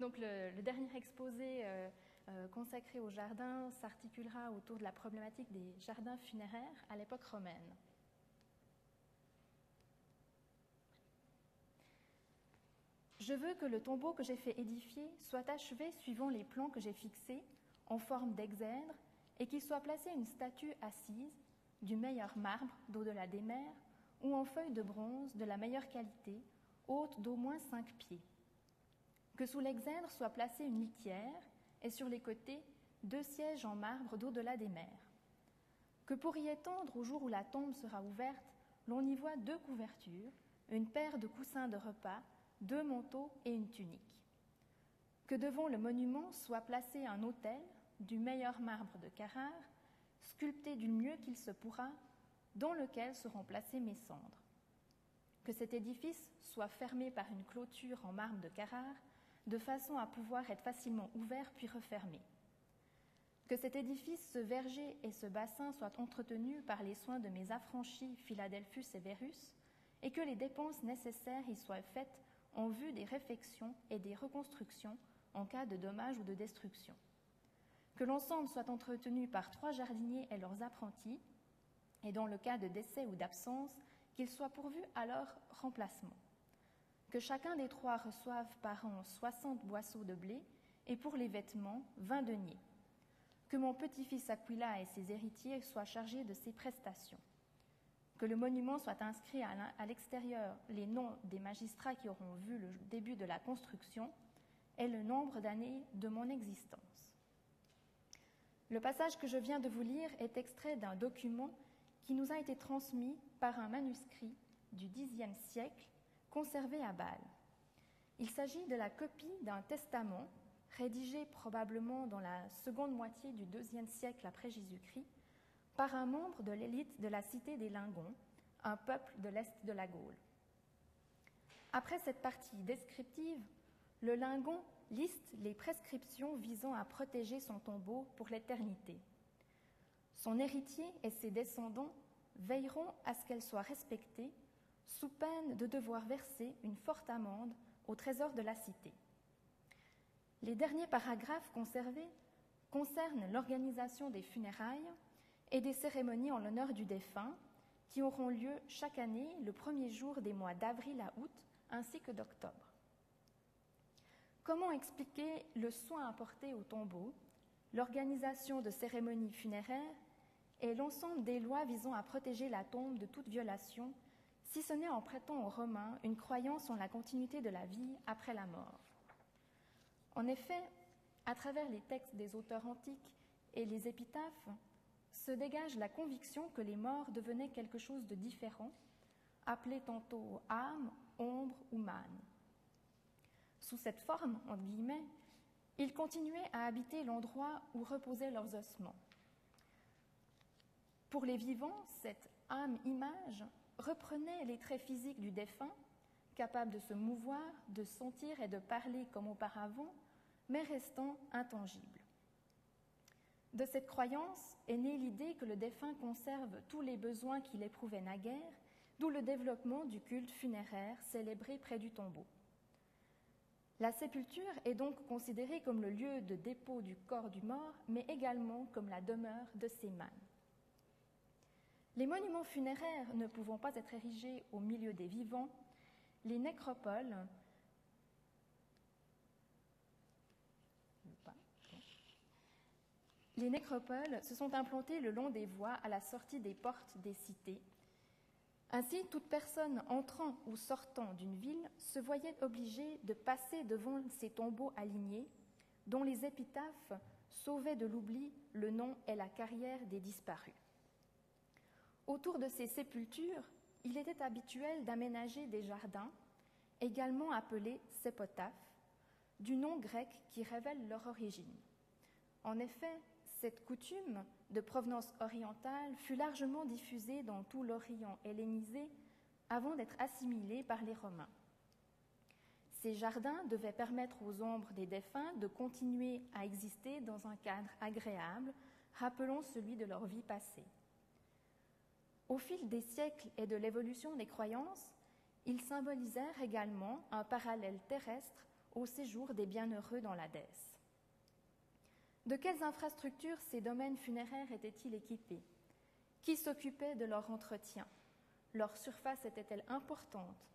Donc le, dernier exposé euh, euh, consacré au jardin s'articulera autour de la problématique des jardins funéraires à l'époque romaine. Je veux que le tombeau que j'ai fait édifier soit achevé suivant les plans que j'ai fixés, en forme d'exèdre, et qu'il soit placé une statue assise, du meilleur marbre d'au-delà des mers, ou en feuille de bronze de la meilleure qualité, haute d'au moins cinq pieds. Que sous l'exèdre soit placée une litière, et sur les côtés, deux sièges en marbre d'au-delà des mers. Que pour y étendre au jour où la tombe sera ouverte, l'on y voit deux couvertures, une paire de coussins de repas, deux manteaux et une tunique. Que devant le monument soit placé un autel du meilleur marbre de Carrare, sculpté du mieux qu'il se pourra, dans lequel seront placées mes cendres. Que cet édifice soit fermé par une clôture en marbre de Carrare, de façon à pouvoir être facilement ouvert puis refermé. Que cet édifice, ce verger et ce bassin soient entretenus par les soins de mes affranchis Philadelphus et Verus, et que les dépenses nécessaires y soient faites en vue des réfections et des reconstructions en cas de dommage ou de destruction. Que l'ensemble soit entretenu par trois jardiniers et leurs apprentis, et dans le cas de décès ou d'absence, qu'ils soient pourvus à leur remplacement. Que chacun des trois reçoive par an 60 boisseaux de blé, et pour les vêtements, 20 deniers. Que mon petit-fils Aquila et ses héritiers soient chargés de ces prestations que le monument soit inscrit à l'extérieur les noms des magistrats qui auront vu le début de la construction et le nombre d'années de mon existence. Le passage que je viens de vous lire est extrait d'un document qui nous a été transmis par un manuscrit du Xe siècle conservé à Bâle. Il s'agit de la copie d'un testament rédigé probablement dans la seconde moitié du IIe siècle après Jésus-Christ par un membre de l'élite de la cité des Lingons, un peuple de l'Est de la Gaule. Après cette partie descriptive, le Lingon liste les prescriptions visant à protéger son tombeau pour l'éternité. Son héritier et ses descendants veilleront à ce qu'elle soit respectée, sous peine de devoir verser une forte amende au trésor de la cité. Les derniers paragraphes conservés concernent l'organisation des funérailles et des cérémonies en l'honneur du défunt qui auront lieu chaque année le premier jour des mois d'avril à août ainsi que d'octobre. Comment expliquer le soin apporté au tombeau, l'organisation de cérémonies funéraires et l'ensemble des lois visant à protéger la tombe de toute violation, si ce n'est en prêtant aux Romains une croyance en la continuité de la vie après la mort En effet, à travers les textes des auteurs antiques et les épitaphes, se dégage la conviction que les morts devenaient quelque chose de différent, appelé tantôt âme, ombre ou mâne. Sous cette forme, entre guillemets, ils continuaient à habiter l'endroit où reposaient leurs ossements. Pour les vivants, cette âme-image reprenait les traits physiques du défunt, capable de se mouvoir, de sentir et de parler comme auparavant, mais restant intangible. De cette croyance est née l'idée que le défunt conserve tous les besoins qu'il éprouvait naguère, d'où le développement du culte funéraire célébré près du tombeau. La sépulture est donc considérée comme le lieu de dépôt du corps du mort, mais également comme la demeure de ses mânes. Les monuments funéraires ne pouvant pas être érigés au milieu des vivants, les nécropoles Les nécropoles se sont implantées le long des voies à la sortie des portes des cités. Ainsi, toute personne entrant ou sortant d'une ville se voyait obligée de passer devant ces tombeaux alignés, dont les épitaphes sauvaient de l'oubli le nom et la carrière des disparus. Autour de ces sépultures, il était habituel d'aménager des jardins, également appelés sépotaphes, du nom grec qui révèle leur origine. En effet, cette coutume de provenance orientale fut largement diffusée dans tout l'Orient hellénisé avant d'être assimilée par les Romains. Ces jardins devaient permettre aux ombres des défunts de continuer à exister dans un cadre agréable, rappelant celui de leur vie passée. Au fil des siècles et de l'évolution des croyances, ils symbolisèrent également un parallèle terrestre au séjour des bienheureux dans l'Hadès. De quelles infrastructures ces domaines funéraires étaient-ils équipés? Qui s'occupait de leur entretien? Leur surface était-elle importante?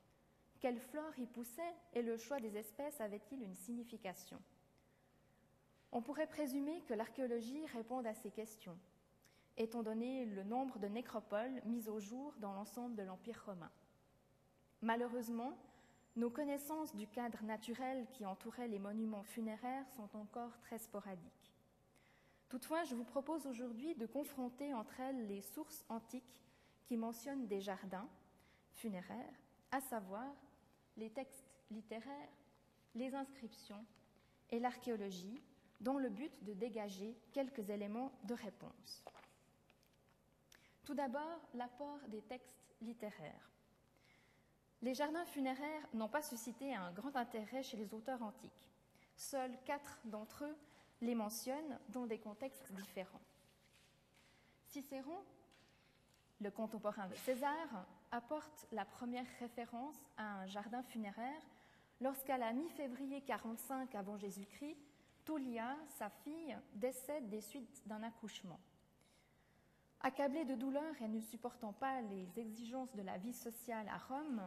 Quelle flore y poussait et le choix des espèces avait-il une signification? On pourrait présumer que l'archéologie réponde à ces questions, étant donné le nombre de nécropoles mises au jour dans l'ensemble de l'Empire romain. Malheureusement, nos connaissances du cadre naturel qui entourait les monuments funéraires sont encore très sporadiques. Toutefois, je vous propose aujourd'hui de confronter entre elles les sources antiques qui mentionnent des jardins funéraires, à savoir les textes littéraires, les inscriptions et l'archéologie, dans le but de dégager quelques éléments de réponse. Tout d'abord, l'apport des textes littéraires. Les jardins funéraires n'ont pas suscité un grand intérêt chez les auteurs antiques. Seuls quatre d'entre eux les mentionnent dans des contextes différents. Cicéron, le contemporain de César, apporte la première référence à un jardin funéraire lorsqu'à la mi-février 45 avant Jésus-Christ, Tullia, sa fille, décède des suites d'un accouchement. Accablé de douleur et ne supportant pas les exigences de la vie sociale à Rome,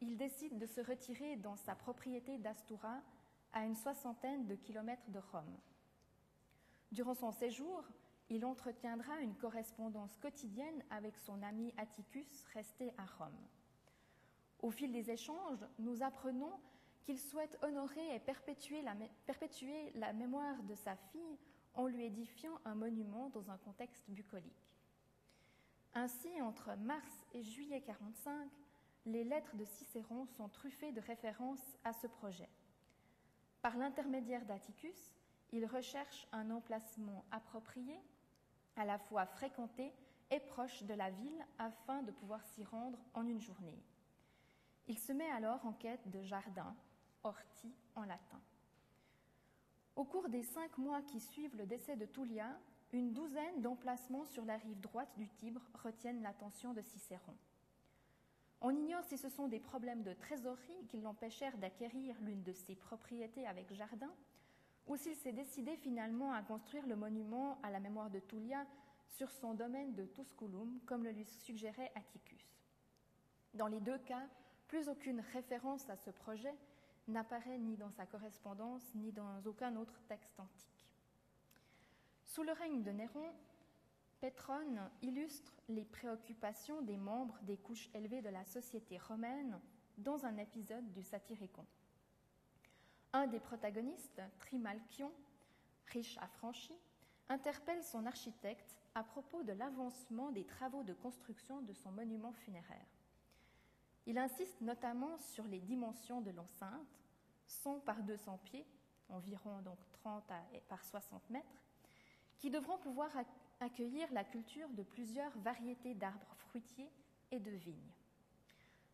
il décide de se retirer dans sa propriété d'Astura, à une soixantaine de kilomètres de Rome. Durant son séjour, il entretiendra une correspondance quotidienne avec son ami Atticus, resté à Rome. Au fil des échanges, nous apprenons qu'il souhaite honorer et perpétuer la, mémoire de sa fille en lui édifiant un monument dans un contexte bucolique. Ainsi, entre mars et juillet 45, les lettres de Cicéron sont truffées de références à ce projet. Par l'intermédiaire d'Atticus, il recherche un emplacement approprié, à la fois fréquenté et proche de la ville afin de pouvoir s'y rendre en une journée. Il se met alors en quête de jardins, orti en latin. Au cours des cinq mois qui suivent le décès de Tullia, une douzaine d'emplacements sur la rive droite du Tibre retiennent l'attention de Cicéron. On ignore si ce sont des problèmes de trésorerie qui l'empêchèrent d'acquérir l'une de ses propriétés avec jardin, ou s'il s'est décidé finalement à construire le monument à la mémoire de Tullia sur son domaine de Tusculum, comme le lui suggérait Atticus. Dans les deux cas, plus aucune référence à ce projet n'apparaît ni dans sa correspondance ni dans aucun autre texte antique. Sous le règne de Néron, Pétrone illustre les préoccupations des membres des couches élevées de la société romaine dans un épisode du Satyricon. Un des protagonistes, Trimalchion, riche affranchi, interpelle son architecte à propos de l'avancement des travaux de construction de son monument funéraire. Il insiste notamment sur les dimensions de l'enceinte, 100 par 200 pieds, environ donc 30 par 60 mètres, qui devront pouvoir accueillir la culture de plusieurs variétés d'arbres fruitiers et de vignes.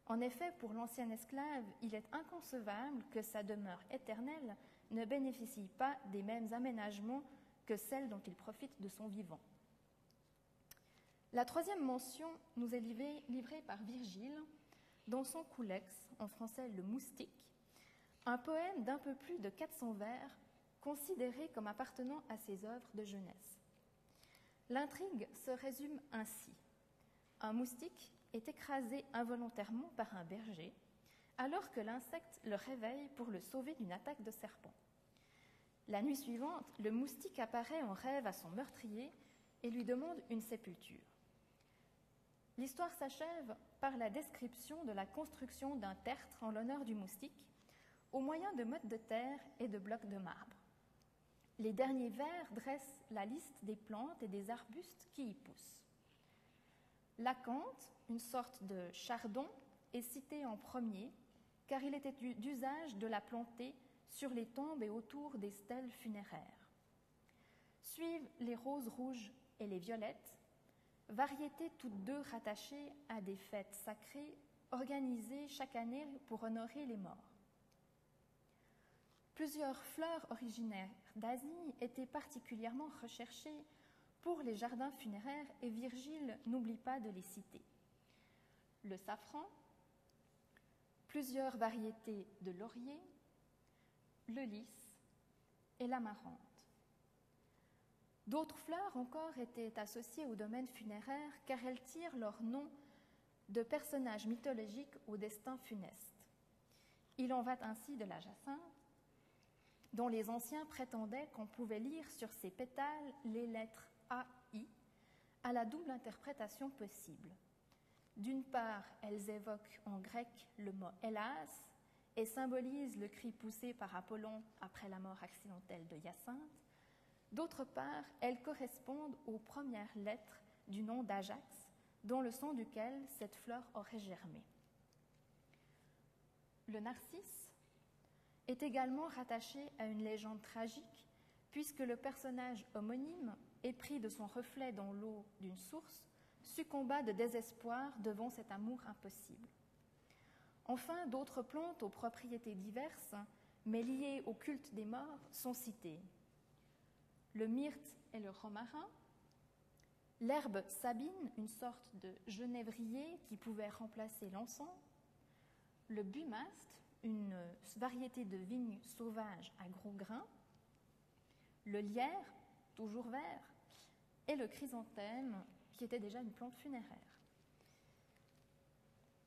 En effet, pour l'ancien esclave, il est inconcevable que sa demeure éternelle ne bénéficie pas des mêmes aménagements que celle dont il profite de son vivant. La troisième mention nous est livrée, livrée par Virgile dans son Coulex, en français le moustique, un poème d'un peu plus de 400 vers considéré comme appartenant à ses œuvres de jeunesse. L'intrigue se résume ainsi. Un moustique est écrasé involontairement par un berger alors que l'insecte le réveille pour le sauver d'une attaque de serpent. La nuit suivante, le moustique apparaît en rêve à son meurtrier et lui demande une sépulture. L'histoire s'achève par la description de la construction d'un tertre en l'honneur du moustique au moyen de mottes de terre et de blocs de marbre. Les derniers vers dressent la liste des plantes et des arbustes qui y poussent. L'acanthe, une sorte de chardon, est cité en premier car il était d'usage de la planter sur les tombes et autour des stèles funéraires. Suivent les roses rouges et les violettes, variétés toutes deux rattachées à des fêtes sacrées organisées chaque année pour honorer les morts. Plusieurs fleurs originaires d'Asie étaient particulièrement recherchées pour les jardins funéraires et Virgile n'oublie pas de les citer. Le safran, plusieurs variétés de laurier, le lys et l'amarante. D'autres fleurs encore étaient associées au domaine funéraire car elles tirent leur nom de personnages mythologiques au destin funeste. Il en va ainsi de la jacinthe, dont les anciens prétendaient qu'on pouvait lire sur ses pétales les lettres A, I, à la double interprétation possible. D'une part, elles évoquent en grec le mot hélas et symbolisent le cri poussé par Apollon après la mort accidentelle de Hyacinthe. D'autre part, elles correspondent aux premières lettres du nom d'Ajax, dans le sang duquel cette fleur aurait germé. Le narcisse est également rattaché à une légende tragique, puisque le personnage homonyme, épris de son reflet dans l'eau d'une source, succomba de désespoir devant cet amour impossible. Enfin, d'autres plantes aux propriétés diverses, mais liées au culte des morts, sont citées. Le myrte et le romarin, l'herbe sabine, une sorte de genévrier qui pouvait remplacer l'encens, le bumaste, une variété de vigne sauvage à gros grains, le lierre, toujours vert, et le chrysanthème, qui était déjà une plante funéraire.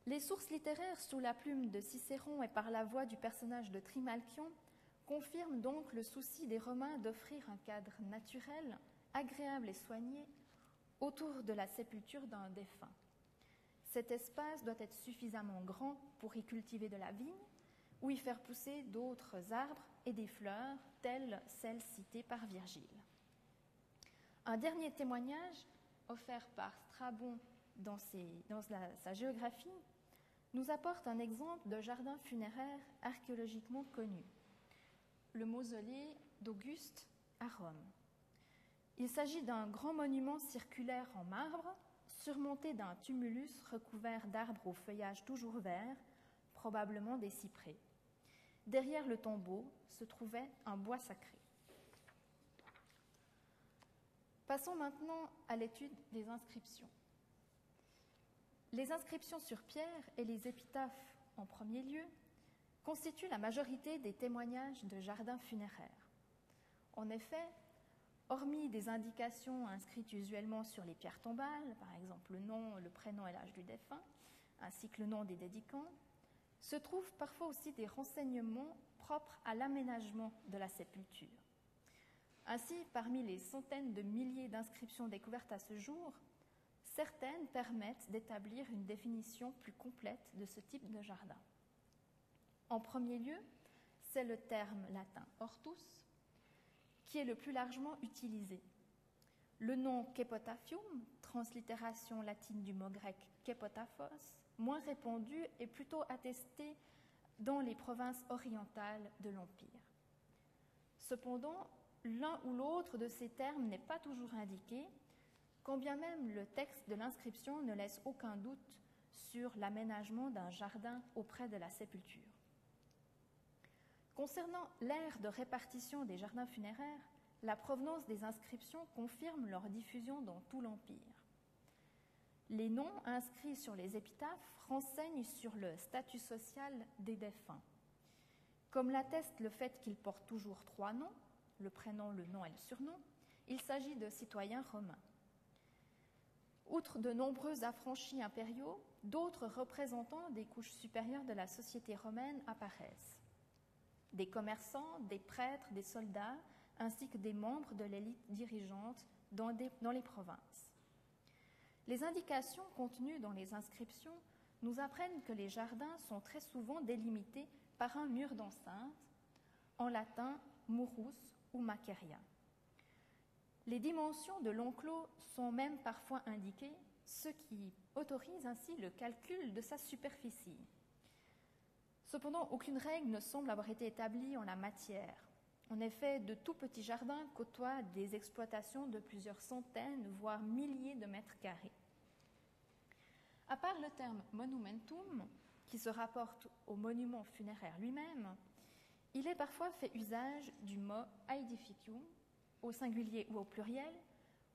Les sources littéraires sous la plume de Cicéron et par la voix du personnage de Trimalchion confirment donc le souci des Romains d'offrir un cadre naturel, agréable et soigné autour de la sépulture d'un défunt. Cet espace doit être suffisamment grand pour y cultiver de la vigne ou y faire pousser d'autres arbres et des fleurs, telles celles citées par Virgile. Un dernier témoignage, offert par Strabon dans, sa géographie, nous apporte un exemple de jardin funéraire archéologiquement connu, le mausolée d'Auguste à Rome. Il s'agit d'un grand monument circulaire en marbre, surmonté d'un tumulus recouvert d'arbres au feuillage toujours vert, probablement des cyprès. Derrière le tombeau se trouvait un bois sacré. Passons maintenant à l'étude des inscriptions. Les inscriptions sur pierre et les épitaphes en premier lieu constituent la majorité des témoignages de jardins funéraires. En effet, hormis des indications inscrites usuellement sur les pierres tombales, par exemple le nom, le prénom et l'âge du défunt, ainsi que le nom des dédicants, se trouvent parfois aussi des renseignements propres à l'aménagement de la sépulture. Ainsi, parmi les centaines de milliers d'inscriptions découvertes à ce jour, certaines permettent d'établir une définition plus complète de ce type de jardin. En premier lieu, c'est le terme latin hortus, qui est le plus largement utilisé. Le nom Kepotafium, translittération latine du mot grec Kepotaphos, moins répandu, est plutôt attesté dans les provinces orientales de l'Empire. Cependant, l'un ou l'autre de ces termes n'est pas toujours indiqué, quand bien même le texte de l'inscription ne laisse aucun doute sur l'aménagement d'un jardin auprès de la sépulture. Concernant l'ère de répartition des jardins funéraires, la provenance des inscriptions confirme leur diffusion dans tout l'Empire. Les noms inscrits sur les épitaphes renseignent sur le statut social des défunts. Comme l'atteste le fait qu'ils portent toujours trois noms, le prénom, le nom et le surnom, il s'agit de citoyens romains. Outre de nombreux affranchis impériaux, d'autres représentants des couches supérieures de la société romaine apparaissent des commerçants, des prêtres, des soldats, ainsi que des membres de l'élite dirigeante dans, dans, les provinces. Les indications contenues dans les inscriptions nous apprennent que les jardins sont très souvent délimités par un mur d'enceinte, en latin murus ou maceria. Les dimensions de l'enclos sont même parfois indiquées, ce qui autorise ainsi le calcul de sa superficie. Cependant, aucune règle ne semble avoir été établie en la matière. En effet, de tout petits jardins côtoient des exploitations de plusieurs centaines, voire milliers de mètres carrés. À part le terme monumentum, qui se rapporte au monument funéraire lui-même, il est parfois fait usage du mot aedificium, au singulier ou au pluriel,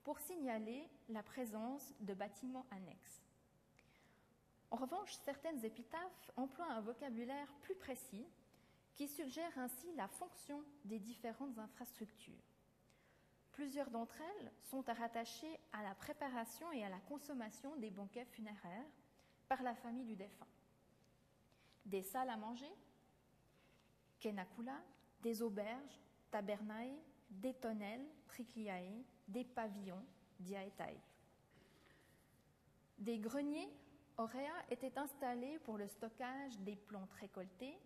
pour signaler la présence de bâtiments annexes. En revanche, certaines épitaphes emploient un vocabulaire plus précis qui suggère ainsi la fonction des différentes infrastructures. Plusieurs d'entre elles sont à rattacher à la préparation et à la consommation des banquets funéraires par la famille du défunt. Des salles à manger, kenakula, des auberges, tabernae, des tonnelles, tricliae, des pavillons, diaetae. Des greniers auréa étaient installés pour le stockage des plantes récoltées,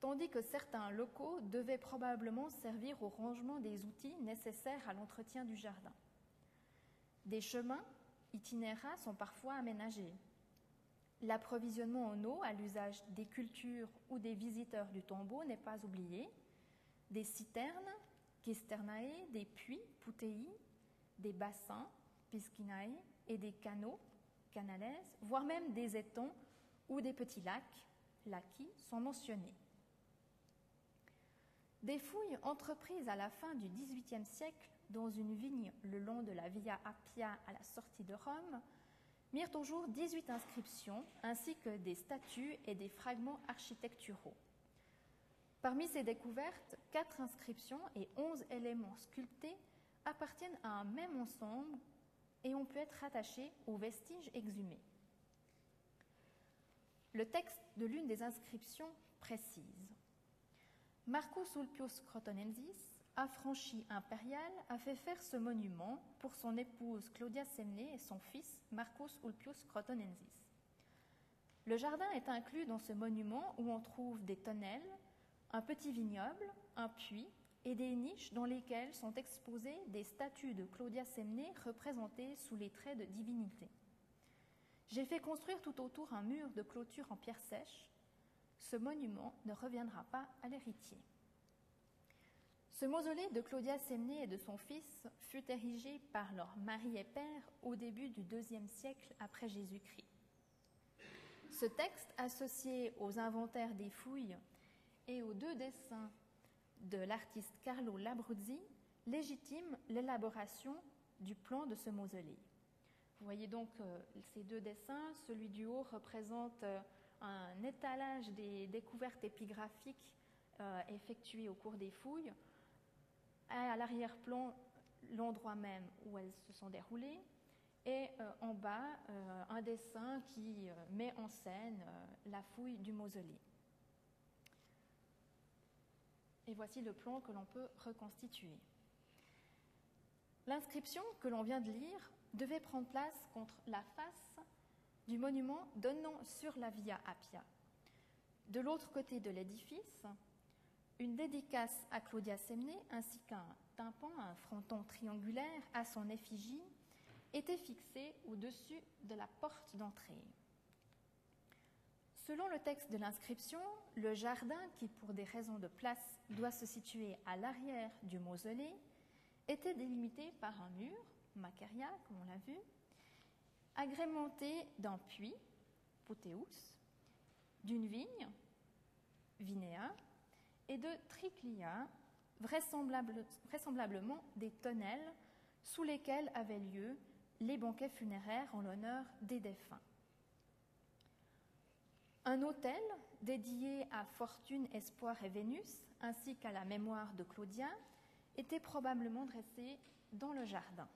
tandis que certains locaux devaient probablement servir au rangement des outils nécessaires à l'entretien du jardin. Des chemins itinéraires sont parfois aménagés. L'approvisionnement en eau à l'usage des cultures ou des visiteurs du tombeau n'est pas oublié. Des citernes, kisternae, des puits, putei, des bassins, piscinae, et des canaux, canales, voire même des étangs ou des petits lacs, laki, sont mentionnés. Des fouilles entreprises à la fin du XVIIIe siècle dans une vigne le long de la Via Appia à la sortie de Rome mirent au jour 18 inscriptions ainsi que des statues et des fragments architecturaux. Parmi ces découvertes, quatre inscriptions et onze éléments sculptés appartiennent à un même ensemble et ont pu être rattachés aux vestiges exhumés. Le texte de l'une des inscriptions précise Marcus Ulpius Crotonensis, affranchi impérial, a fait faire ce monument pour son épouse Claudia Semne et son fils Marcus Ulpius Crotonensis. Le jardin est inclus dans ce monument où on trouve des tonnelles, un petit vignoble, un puits et des niches dans lesquelles sont exposées des statues de Claudia Semne représentées sous les traits de divinité. J'ai fait construire tout autour un mur de clôture en pierre sèche. Ce monument ne reviendra pas à l'héritier. Ce mausolée de Claudia Semne et de son fils fut érigé par leur mari et père au début du IIe siècle après Jésus-Christ. Ce texte, associé aux inventaires des fouilles et aux deux dessins de l'artiste Carlo Labruzzi légitime l'élaboration du plan de ce mausolée. Vous voyez donc euh, ces deux dessins. Celui du haut représente euh, un étalage des découvertes épigraphiques euh, effectuées au cours des fouilles. À, l'arrière-plan, l'endroit même où elles se sont déroulées. Et en bas, un dessin qui met en scène la fouille du mausolée. Et voici le plan que l'on peut reconstituer. L'inscription que l'on vient de lire devait prendre place contre la face du monument donnant sur la Via Appia. De l'autre côté de l'édifice, une dédicace à Claudia Semne ainsi qu'un tympan, un fronton triangulaire à son effigie était fixé au-dessus de la porte d'entrée. Selon le texte de l'inscription, le jardin, qui pour des raisons de place doit se situer à l'arrière du mausolée, était délimité par un mur, macaria, comme on l'a vu, agrémenté d'un puits, poteus, d'une vigne, vinea, et de triclia, vraisemblablement des tonnelles sous lesquelles avaient lieu les banquets funéraires en l'honneur des défunts. Un hôtel dédié à Fortune, Espoir et Vénus, ainsi qu'à la mémoire de Claudia, était probablement dressé dans le jardin.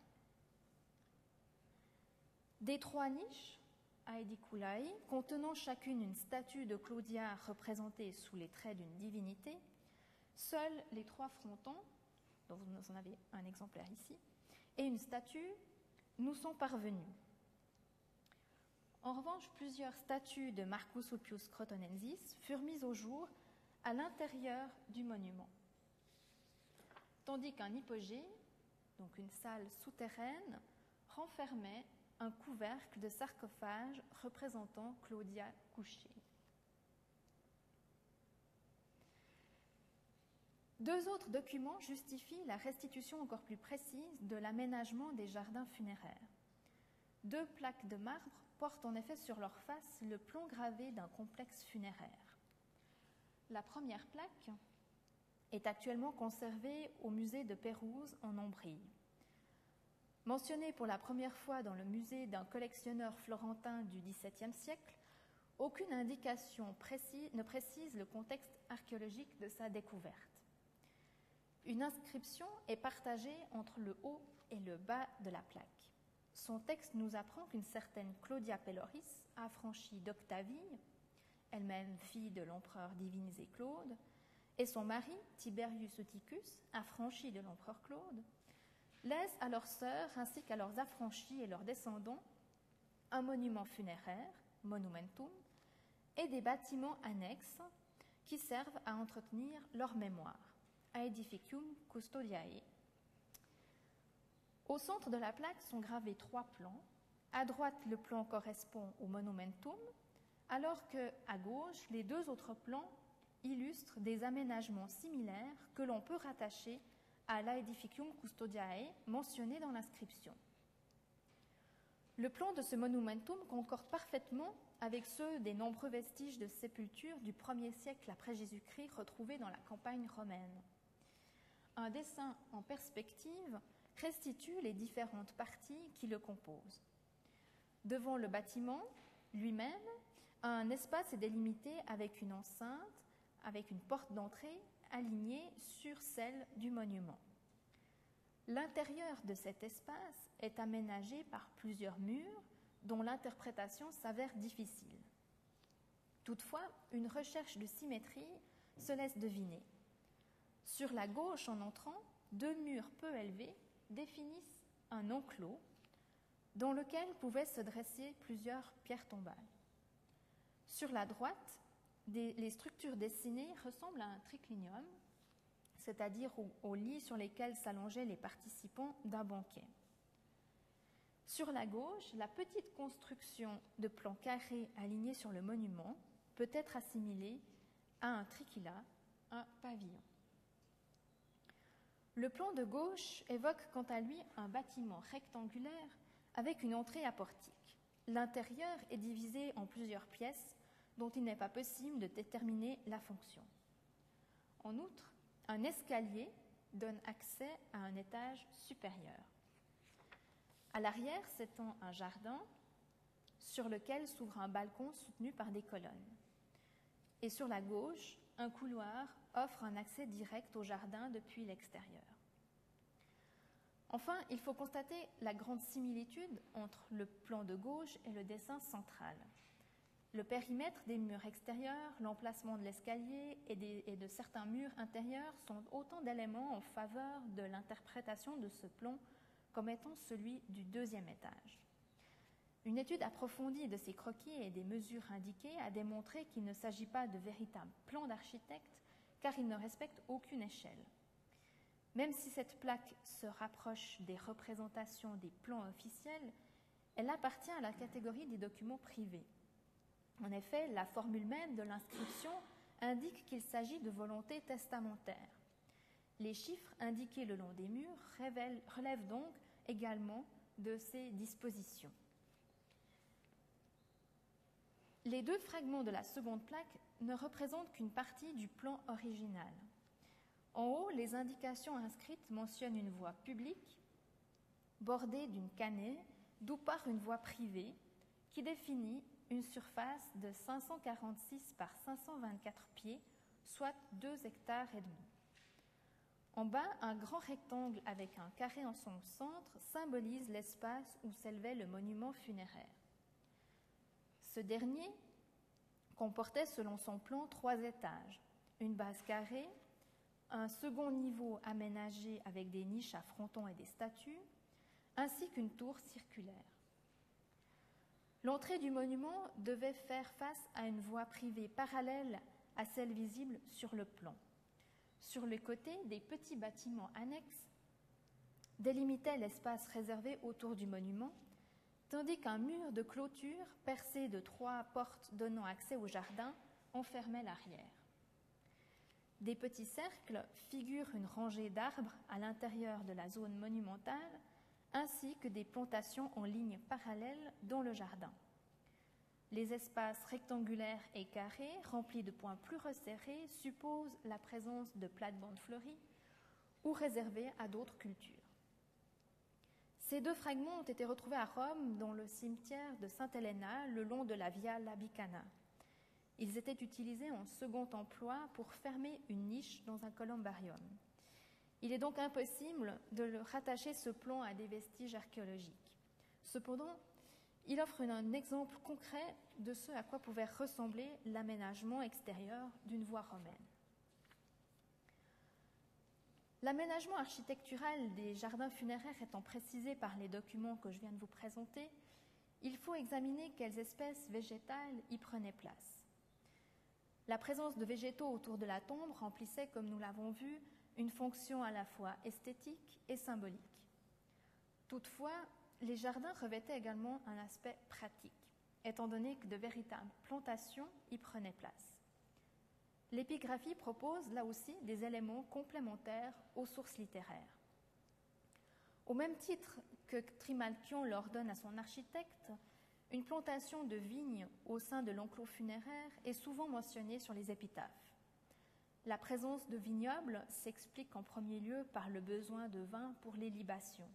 Des trois niches, Aediculae, contenant chacune une statue de Claudia représentée sous les traits d'une divinité, seuls les trois frontons, dont vous en avez un exemplaire ici, et une statue nous sont parvenus. En revanche, plusieurs statues de Marcus Ulpius Crotonensis furent mises au jour à l'intérieur du monument, tandis qu'un hypogée, donc une salle souterraine, renfermait un couvercle de sarcophage représentant Claudia couchée. Deux autres documents justifient la restitution encore plus précise de l'aménagement des jardins funéraires. Deux plaques de marbre portent en effet sur leur face le plan gravé d'un complexe funéraire. La première plaque est actuellement conservée au musée de Pérouse en Ombrie. Mentionnée pour la première fois dans le musée d'un collectionneur florentin du XVIIe siècle, aucune indication ne précise le contexte archéologique de sa découverte. Une inscription est partagée entre le haut et le bas de la plaque. Son texte nous apprend qu'une certaine Claudia Pelloris, affranchie d'Octavie, elle-même fille de l'empereur divinisé Claude, et son mari, Tiberius Eutychus, affranchi de l'empereur Claude, laissent à leurs sœurs ainsi qu'à leurs affranchis et leurs descendants un monument funéraire, monumentum, et des bâtiments annexes qui servent à entretenir leur mémoire, aedificium custodiae. Au centre de la plaque sont gravés trois plans. À droite, le plan correspond au monumentum, alors que à gauche, les deux autres plans illustrent des aménagements similaires que l'on peut rattacher à l'Aedificium Custodiae mentionné dans l'inscription. Le plan de ce monumentum concorde parfaitement avec ceux des nombreux vestiges de sépultures du 1er siècle après Jésus-Christ retrouvés dans la campagne romaine. Un dessin en perspective restitue les différentes parties qui le composent. Devant le bâtiment lui-même, un espace est délimité avec une enceinte, avec une porte d'entrée alignée sur celle du monument. L'intérieur de cet espace est aménagé par plusieurs murs dont l'interprétation s'avère difficile. Toutefois, une recherche de symétrie se laisse deviner. Sur la gauche, en entrant, deux murs peu élevés définissent un enclos dans lequel pouvaient se dresser plusieurs pierres tombales. Sur la droite, les structures dessinées ressemblent à un triclinium, c'est-à-dire aux, lits sur lesquels s'allongeaient les participants d'un banquet. Sur la gauche, la petite construction de plans carrés alignés sur le monument peut être assimilée à un triquila, un pavillon. Le plan de gauche évoque quant à lui un bâtiment rectangulaire avec une entrée à portique. L'intérieur est divisé en plusieurs pièces dont il n'est pas possible de déterminer la fonction. En outre, un escalier donne accès à un étage supérieur. À l'arrière s'étend un jardin sur lequel s'ouvre un balcon soutenu par des colonnes. Et sur la gauche, un couloir offre un accès direct au jardin depuis l'extérieur. Enfin, il faut constater la grande similitude entre le plan de gauche et le dessin central. Le périmètre des murs extérieurs, l'emplacement de l'escalier et, de certains murs intérieurs sont autant d'éléments en faveur de l'interprétation de ce plan comme étant celui du deuxième étage. Une étude approfondie de ces croquis et des mesures indiquées a démontré qu'il ne s'agit pas de véritables plans d'architecte car ils ne respectent aucune échelle. Même si cette plaque se rapproche des représentations des plans officiels, elle appartient à la catégorie des documents privés. En effet, la formule même de l'inscription indique qu'il s'agit de volonté testamentaire. Les chiffres indiqués le long des murs relèvent donc également de ces dispositions. Les deux fragments de la seconde plaque ne représentent qu'une partie du plan original. En haut, les indications inscrites mentionnent une voie publique bordée d'une canée, d'où part une voie privée qui définit une surface de 546 par 524 pieds, soit 2 hectares et demi. En bas, un grand rectangle avec un carré en son centre symbolise l'espace où s'élevait le monument funéraire. Ce dernier comportait selon son plan trois étages, une base carrée, un second niveau aménagé avec des niches à frontons et des statues, ainsi qu'une tour circulaire. L'entrée du monument devait faire face à une voie privée parallèle à celle visible sur le plan. Sur les côtés, des petits bâtiments annexes délimitaient l'espace réservé autour du monument, tandis qu'un mur de clôture percé de trois portes donnant accès au jardin enfermait l'arrière. Des petits cercles figurent une rangée d'arbres à l'intérieur de la zone monumentale ainsi que des plantations en ligne parallèle dans le jardin. Les espaces rectangulaires et carrés, remplis de points plus resserrés, supposent la présence de plates-bandes fleuries ou réservées à d'autres cultures. Ces deux fragments ont été retrouvés à Rome, dans le cimetière de Sainte Helena, le long de la Via Labicana. Ils étaient utilisés en second emploi pour fermer une niche dans un columbarium. Il est donc impossible de rattacher ce plan à des vestiges archéologiques. Cependant, il offre un exemple concret de ce à quoi pouvait ressembler l'aménagement extérieur d'une voie romaine. L'aménagement architectural des jardins funéraires étant précisé par les documents que je viens de vous présenter, il faut examiner quelles espèces végétales y prenaient place. La présence de végétaux autour de la tombe remplissait, comme nous l'avons vu, une fonction à la fois esthétique et symbolique. Toutefois, les jardins revêtaient également un aspect pratique, étant donné que de véritables plantations y prenaient place. L'épigraphie propose là aussi des éléments complémentaires aux sources littéraires. Au même titre que Trimalchion l'ordonne à son architecte, une plantation de vignes au sein de l'enclos funéraire est souvent mentionnée sur les épitaphes. La présence de vignobles s'explique en premier lieu par le besoin de vin pour les libations.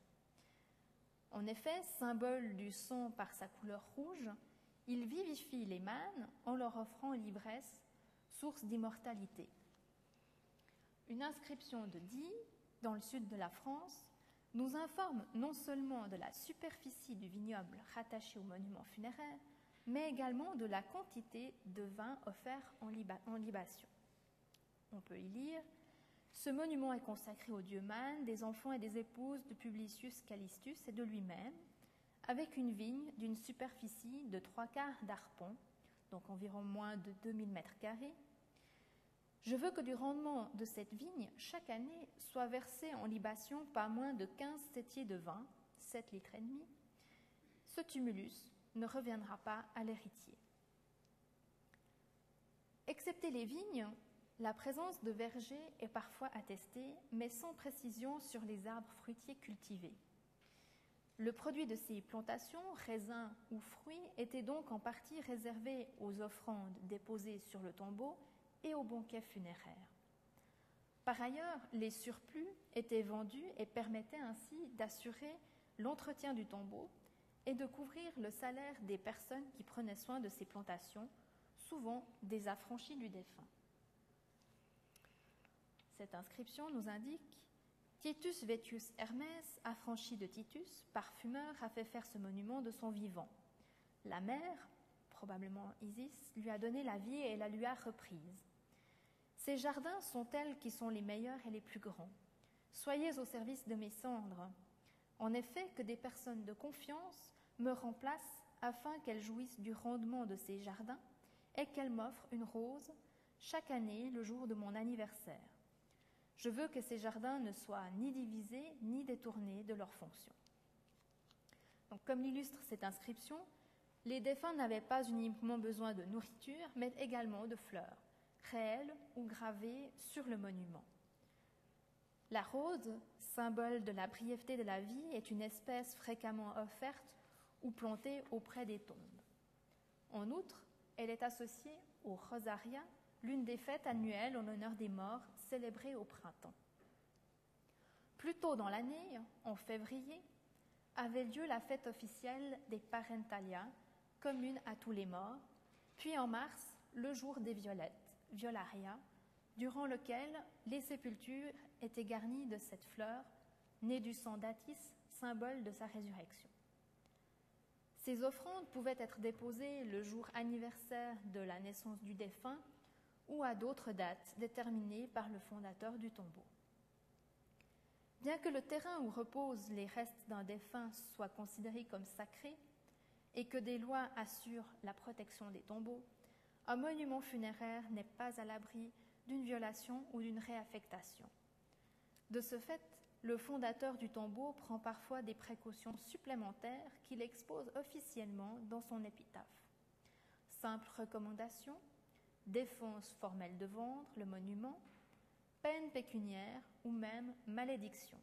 En effet, symbole du sang par sa couleur rouge, il vivifie les mânes en leur offrant l'ivresse, source d'immortalité. Une inscription de Die, dans le sud de la France, nous informe non seulement de la superficie du vignoble rattaché au monument funéraire, mais également de la quantité de vin offert en, libation. On peut y lire Ce monument est consacré aux dieux mânes, des enfants et des épouses de Publicius Callistus et de lui-même, avec une vigne d'une superficie de trois quarts d'arpent, donc environ moins de 2000 mètres carrés, je veux que du rendement de cette vigne, chaque année, soit versé en libation pas moins de 15 septiers de vin, 7 litres et demi. Ce tumulus ne reviendra pas à l'héritier. Excepté les vignes, la présence de vergers est parfois attestée, mais sans précision sur les arbres fruitiers cultivés. Le produit de ces plantations, raisins ou fruits, était donc en partie réservé aux offrandes déposées sur le tombeau et aux banquets funéraires. Par ailleurs, les surplus étaient vendus et permettaient ainsi d'assurer l'entretien du tombeau et de couvrir le salaire des personnes qui prenaient soin de ces plantations, souvent des affranchis du défunt. Cette inscription nous indique Titus Vetius Hermès, affranchi de Titus, parfumeur, a fait faire ce monument de son vivant. La mère, probablement Isis, lui a donné la vie et la lui a reprise. Ces jardins sont tels qui sont les meilleurs et les plus grands. Soyez au service de mes cendres. En effet, que des personnes de confiance me remplacent afin qu'elles jouissent du rendement de ces jardins et qu'elles m'offrent une rose chaque année le jour de mon anniversaire. Je veux que ces jardins ne soient ni divisés ni détournés de leur fonction. Donc, comme l'illustre cette inscription, les défunts n'avaient pas uniquement besoin de nourriture, mais également de fleurs réelle ou gravée sur le monument. La rose, symbole de la brièveté de la vie, est une espèce fréquemment offerte ou plantée auprès des tombes. En outre, elle est associée au Rosaria, l'une des fêtes annuelles en honneur des morts célébrées au printemps. Plus tôt dans l'année, en février, avait lieu la fête officielle des Parentalia, commune à tous les morts, puis en mars, le jour des violettes. Violaria, durant lequel les sépultures étaient garnies de cette fleur, née du sang d'Atis, symbole de sa résurrection. Ces offrandes pouvaient être déposées le jour anniversaire de la naissance du défunt ou à d'autres dates déterminées par le fondateur du tombeau. Bien que le terrain où reposent les restes d'un défunt soit considéré comme sacré et que des lois assurent la protection des tombeaux, un monument funéraire n'est pas à l'abri d'une violation ou d'une réaffectation. De ce fait, le fondateur du tombeau prend parfois des précautions supplémentaires qu'il expose officiellement dans son épitaphe. Simple recommandation, défense formelle de vendre le monument, peine pécuniaire ou même malédiction.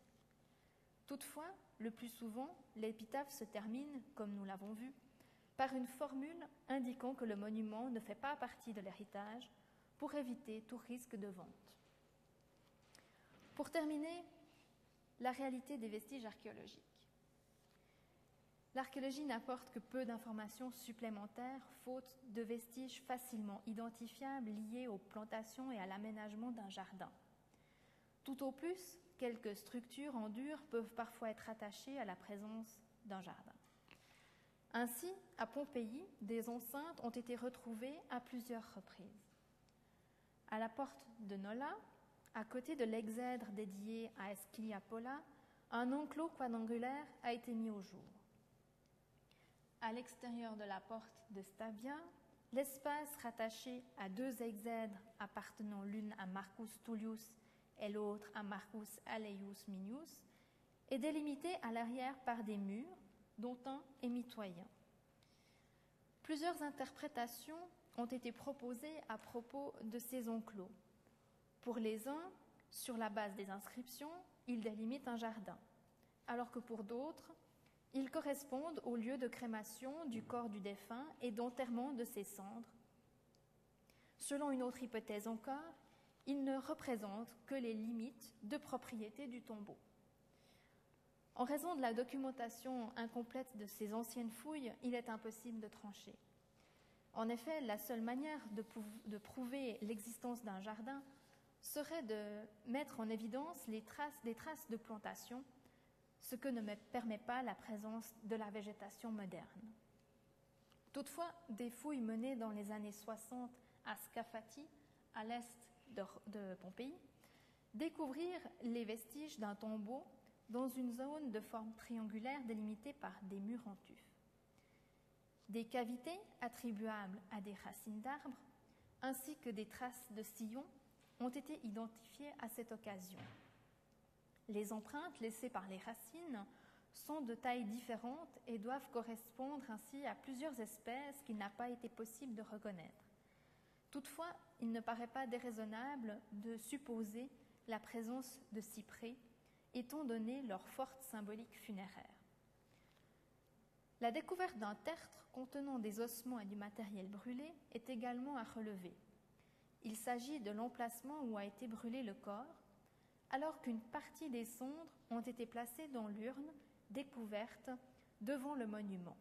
Toutefois, le plus souvent, l'épitaphe se termine, comme nous l'avons vu, par une formule indiquant que le monument ne fait pas partie de l'héritage pour éviter tout risque de vente. Pour terminer, la réalité des vestiges archéologiques. L'archéologie n'apporte que peu d'informations supplémentaires, faute de vestiges facilement identifiables liés aux plantations et à l'aménagement d'un jardin. Tout au plus, quelques structures en dur peuvent parfois être attachées à la présence d'un jardin. Ainsi, à Pompéi, des enceintes ont été retrouvées à plusieurs reprises. À la porte de Nola, à côté de l'exèdre dédié à Esquiliapola, un enclos quadrangulaire a été mis au jour. À l'extérieur de la porte de Stavia, l'espace rattaché à deux exèdres appartenant l'une à Marcus Tullius et l'autre à Marcus Aleius Minius est délimité à l'arrière par des murs, dont un est mitoyen. Plusieurs interprétations ont été proposées à propos de ces enclos. Pour les uns, sur la base des inscriptions, ils délimitent un jardin, alors que pour d'autres, ils correspondent au lieu de crémation du corps du défunt et d'enterrement de ses cendres. Selon une autre hypothèse encore, ils ne représentent que les limites de propriété du tombeau. En raison de la documentation incomplète de ces anciennes fouilles, il est impossible de trancher. En effet, la seule manière de, prouver l'existence d'un jardin serait de mettre en évidence les traces, traces de plantation, ce que ne me permet pas la présence de la végétation moderne. Toutefois, des fouilles menées dans les années 60 à Scafati, à l'est de Pompéi, découvrirent les vestiges d'un tombeau dans une zone de forme triangulaire délimitée par des murs en tuf. Des cavités attribuables à des racines d'arbres, ainsi que des traces de sillons, ont été identifiées à cette occasion. Les empreintes laissées par les racines sont de tailles différentes et doivent correspondre ainsi à plusieurs espèces qu'il n'a pas été possible de reconnaître. Toutefois, il ne paraît pas déraisonnable de supposer la présence de cyprès étant donné leur forte symbolique funéraire. La découverte d'un tertre contenant des ossements et du matériel brûlé est également à relever. Il s'agit de l'emplacement où a été brûlé le corps, alors qu'une partie des cendres ont été placées dans l'urne découverte devant le monument.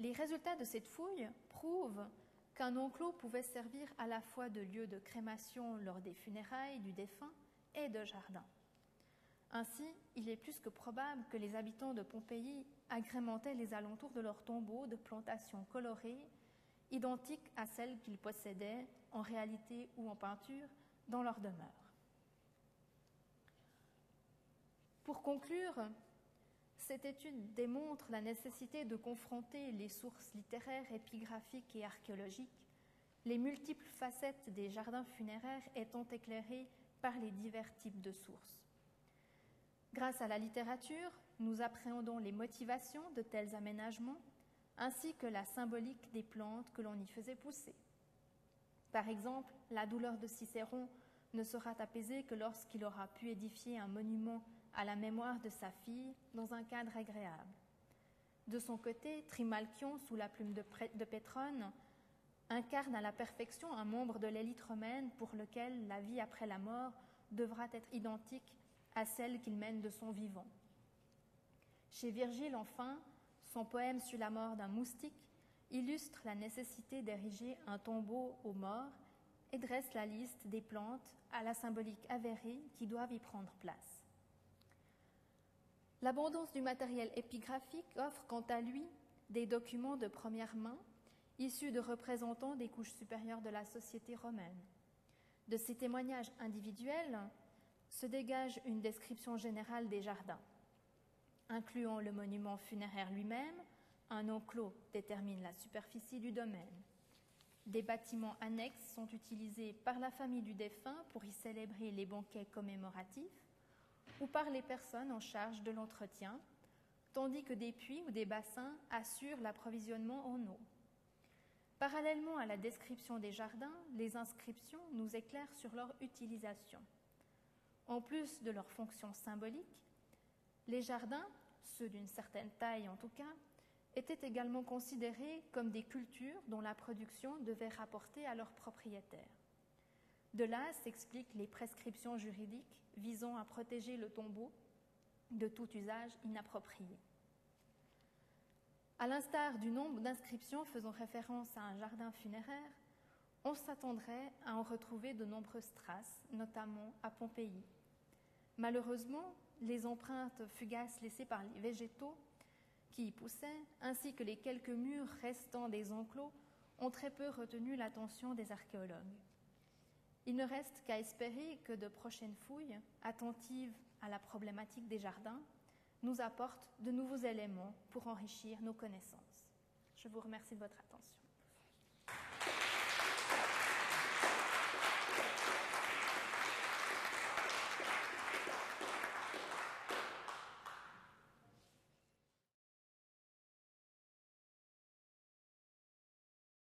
Les résultats de cette fouille prouvent qu'un enclos pouvait servir à la fois de lieu de crémation lors des funérailles du défunt et de jardin. Ainsi, il est plus que probable que les habitants de Pompéi agrémentaient les alentours de leurs tombeaux de plantations colorées, identiques à celles qu'ils possédaient en réalité ou en peinture dans leur demeure. Pour conclure, cette étude démontre la nécessité de confronter les sources littéraires, épigraphiques et archéologiques, les multiples facettes des jardins funéraires étant éclairées par les divers types de sources. Grâce à la littérature, nous appréhendons les motivations de tels aménagements, ainsi que la symbolique des plantes que l'on y faisait pousser. Par exemple, la douleur de Cicéron ne sera apaisée que lorsqu'il aura pu édifier un monument à la mémoire de sa fille dans un cadre agréable. De son côté, Trimalchion, sous la plume de, Pétrone, incarne à la perfection un membre de l'élite romaine pour lequel la vie après la mort devra être identique à celle qu'il mène de son vivant. Chez Virgile, enfin, son poème sur la mort d'un moustique illustre la nécessité d'ériger un tombeau aux morts et dresse la liste des plantes à la symbolique avérée qui doivent y prendre place. L'abondance du matériel épigraphique offre quant à lui des documents de première main issus de représentants des couches supérieures de la société romaine. De ces témoignages individuels, se dégage une description générale des jardins, incluant le monument funéraire lui-même, un enclos détermine la superficie du domaine. Des bâtiments annexes sont utilisés par la famille du défunt pour y célébrer les banquets commémoratifs ou par les personnes en charge de l'entretien, tandis que des puits ou des bassins assurent l'approvisionnement en eau. Parallèlement à la description des jardins, les inscriptions nous éclairent sur leur utilisation. En plus de leur fonction symbolique, les jardins, ceux d'une certaine taille en tout cas, étaient également considérés comme des cultures dont la production devait rapporter à leurs propriétaires. De là s'expliquent les prescriptions juridiques visant à protéger le tombeau de tout usage inapproprié. À l'instar du nombre d'inscriptions faisant référence à un jardin funéraire, on s'attendrait à en retrouver de nombreuses traces, notamment à Pompéi. Malheureusement, les empreintes fugaces laissées par les végétaux qui y poussaient, ainsi que les quelques murs restants des enclos, ont très peu retenu l'attention des archéologues. Il ne reste qu'à espérer que de prochaines fouilles, attentives à la problématique des jardins, nous apportent de nouveaux éléments pour enrichir nos connaissances. Je vous remercie de votre attention.